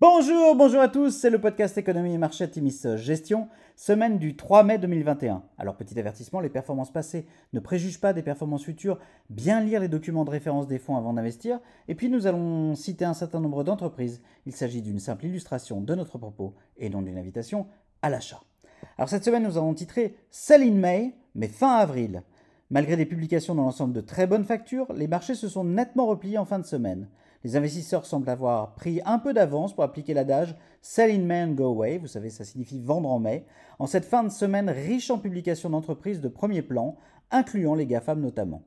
Bonjour, bonjour à tous, c'est le podcast Économie et Marché Timis Gestion, semaine du 3 mai 2021. Alors petit avertissement, les performances passées ne préjugent pas des performances futures, bien lire les documents de référence des fonds avant d'investir, et puis nous allons citer un certain nombre d'entreprises. Il s'agit d'une simple illustration de notre propos et non d'une invitation à l'achat. Alors cette semaine nous avons titré Sell in May, mais fin avril. Malgré des publications dans l'ensemble de très bonnes factures, les marchés se sont nettement repliés en fin de semaine. Les investisseurs semblent avoir pris un peu d'avance pour appliquer l'adage Sell in May go away, vous savez, ça signifie vendre en mai, en cette fin de semaine riche en publications d'entreprises de premier plan, incluant les GAFAM notamment.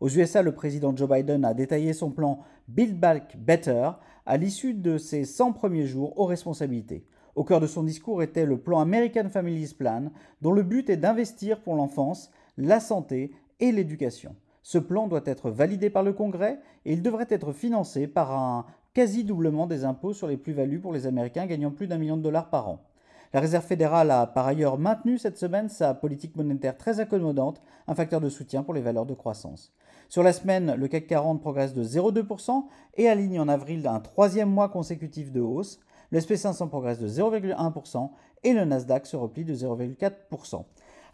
Aux USA, le président Joe Biden a détaillé son plan Build Back Better à l'issue de ses 100 premiers jours aux responsabilités. Au cœur de son discours était le plan American Families Plan, dont le but est d'investir pour l'enfance, la santé et l'éducation. Ce plan doit être validé par le Congrès et il devrait être financé par un quasi-doublement des impôts sur les plus-values pour les Américains gagnant plus d'un million de dollars par an. La Réserve fédérale a par ailleurs maintenu cette semaine sa politique monétaire très accommodante, un facteur de soutien pour les valeurs de croissance. Sur la semaine, le CAC 40 progresse de 0,2% et aligne en avril un troisième mois consécutif de hausse. Le SP500 progresse de 0,1% et le Nasdaq se replie de 0,4%.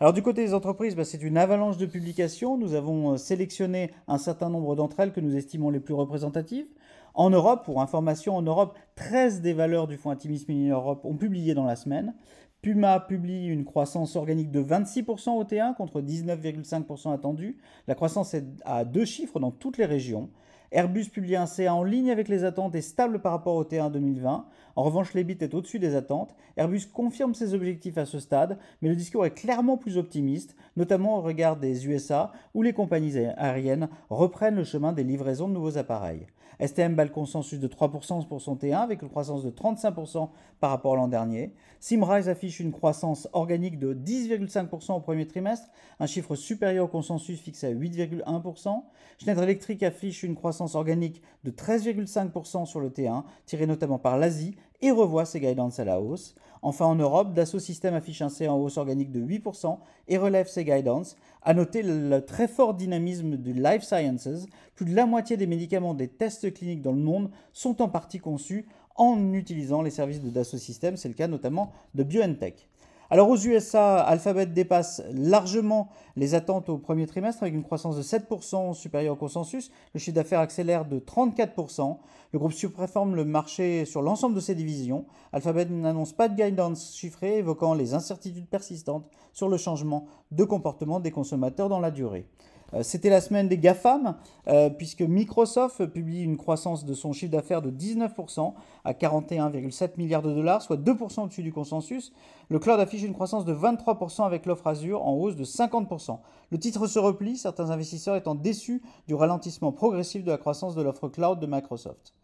Alors du côté des entreprises, bah, c'est une avalanche de publications. Nous avons euh, sélectionné un certain nombre d'entre elles que nous estimons les plus représentatives. En Europe, pour information, en Europe, 13 des valeurs du fonds Intimisme in Europe ont publié dans la semaine. Puma publie une croissance organique de 26% au T1 contre 19,5% attendu. La croissance est à deux chiffres dans toutes les régions. Airbus publie un CA en ligne avec les attentes et stable par rapport au T1 2020. En revanche, l'EBIT est au-dessus des attentes. Airbus confirme ses objectifs à ce stade, mais le discours est clairement plus optimiste, notamment au regard des USA, où les compagnies aériennes reprennent le chemin des livraisons de nouveaux appareils. STM bat le consensus de 3% pour son T1 avec une croissance de 35% par rapport à l'an dernier. Simrise affiche une croissance organique de 10,5% au premier trimestre, un chiffre supérieur au consensus fixé à 8,1%. Schneider Electric affiche une croissance organique de 13,5% sur le T1, tiré notamment par l'Asie, et revoit ses guidances à la hausse. Enfin, en Europe, Dassault Systèmes affiche un C en hausse organique de 8% et relève ses guidance. À noter le très fort dynamisme du Life Sciences. Plus de la moitié des médicaments des tests cliniques dans le monde sont en partie conçus en utilisant les services de Dassault Systèmes. C'est le cas notamment de BioNTech. Alors aux USA, Alphabet dépasse largement les attentes au premier trimestre avec une croissance de 7% supérieure au consensus. Le chiffre d'affaires accélère de 34%. Le groupe surperforme le marché sur l'ensemble de ses divisions. Alphabet n'annonce pas de guidance chiffrée évoquant les incertitudes persistantes sur le changement de comportement des consommateurs dans la durée. Euh, c'était la semaine des GAFAM, euh, puisque Microsoft publie une croissance de son chiffre d'affaires de 19% à 41,7 milliards de dollars, soit 2% au-dessus du consensus. Le cloud affiche une croissance de 23% avec l'offre Azure en hausse de 50%. Le titre se replie, certains investisseurs étant déçus du ralentissement progressif de la croissance de l'offre cloud de Microsoft.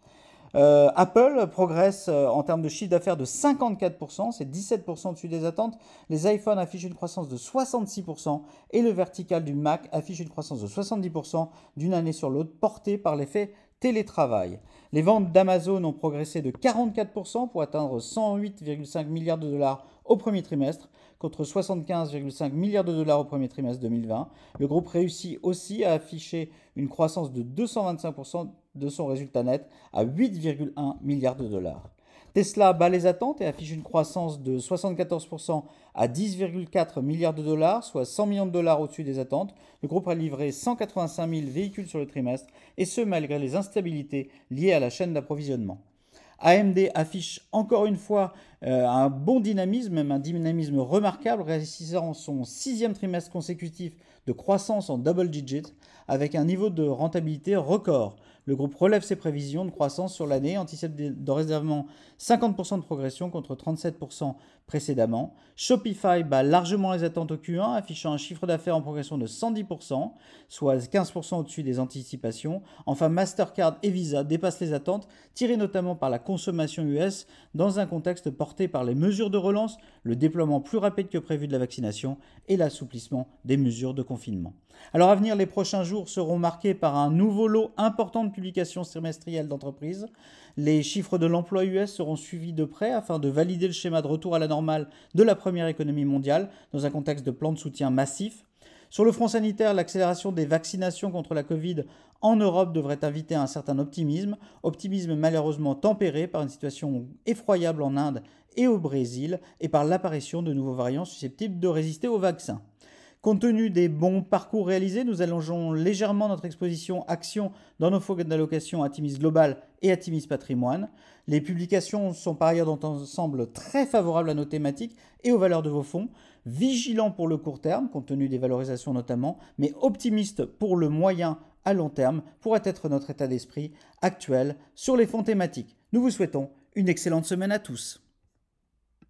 Euh, Apple progresse euh, en termes de chiffre d'affaires de 54%, c'est 17% au-dessus des attentes. Les iPhones affichent une croissance de 66% et le vertical du Mac affiche une croissance de 70% d'une année sur l'autre, portée par l'effet télétravail. Les ventes d'Amazon ont progressé de 44% pour atteindre 108,5 milliards de dollars au premier trimestre, contre 75,5 milliards de dollars au premier trimestre 2020. Le groupe réussit aussi à afficher une croissance de 225% de son résultat net à 8,1 milliards de dollars. Tesla bat les attentes et affiche une croissance de 74% à 10,4 milliards de dollars, soit 100 millions de dollars au-dessus des attentes. Le groupe a livré 185 000 véhicules sur le trimestre, et ce malgré les instabilités liées à la chaîne d'approvisionnement. AMD affiche encore une fois euh, un bon dynamisme, même un dynamisme remarquable, réussissant son sixième trimestre consécutif de croissance en double digit, avec un niveau de rentabilité record. Le groupe relève ses prévisions de croissance sur l'année, anticipe dorénavant 50% de progression contre 37% précédemment. Shopify bat largement les attentes au Q1, affichant un chiffre d'affaires en progression de 110%, soit 15% au-dessus des anticipations. Enfin, Mastercard et Visa dépassent les attentes, tirées notamment par la consommation US, dans un contexte porté par les mesures de relance, le déploiement plus rapide que prévu de la vaccination et l'assouplissement des mesures de confinement. Alors à venir, les prochains jours seront marqués par un nouveau lot important de publications trimestrielles d'entreprises. Les chiffres de l'emploi US seront suivis de près afin de valider le schéma de retour à la de la première économie mondiale dans un contexte de plan de soutien massif. Sur le front sanitaire, l'accélération des vaccinations contre la Covid en Europe devrait inviter à un certain optimisme, optimisme malheureusement tempéré par une situation effroyable en Inde et au Brésil et par l'apparition de nouveaux variants susceptibles de résister au vaccin. Compte tenu des bons parcours réalisés, nous allongeons légèrement notre exposition action dans nos fonds d'allocation Atimis Global et Atimis Patrimoine. Les publications sont par ailleurs d'ensemble très favorables à nos thématiques et aux valeurs de vos fonds, vigilants pour le court terme, compte tenu des valorisations notamment, mais optimistes pour le moyen à long terme, pourrait être notre état d'esprit actuel sur les fonds thématiques. Nous vous souhaitons une excellente semaine à tous.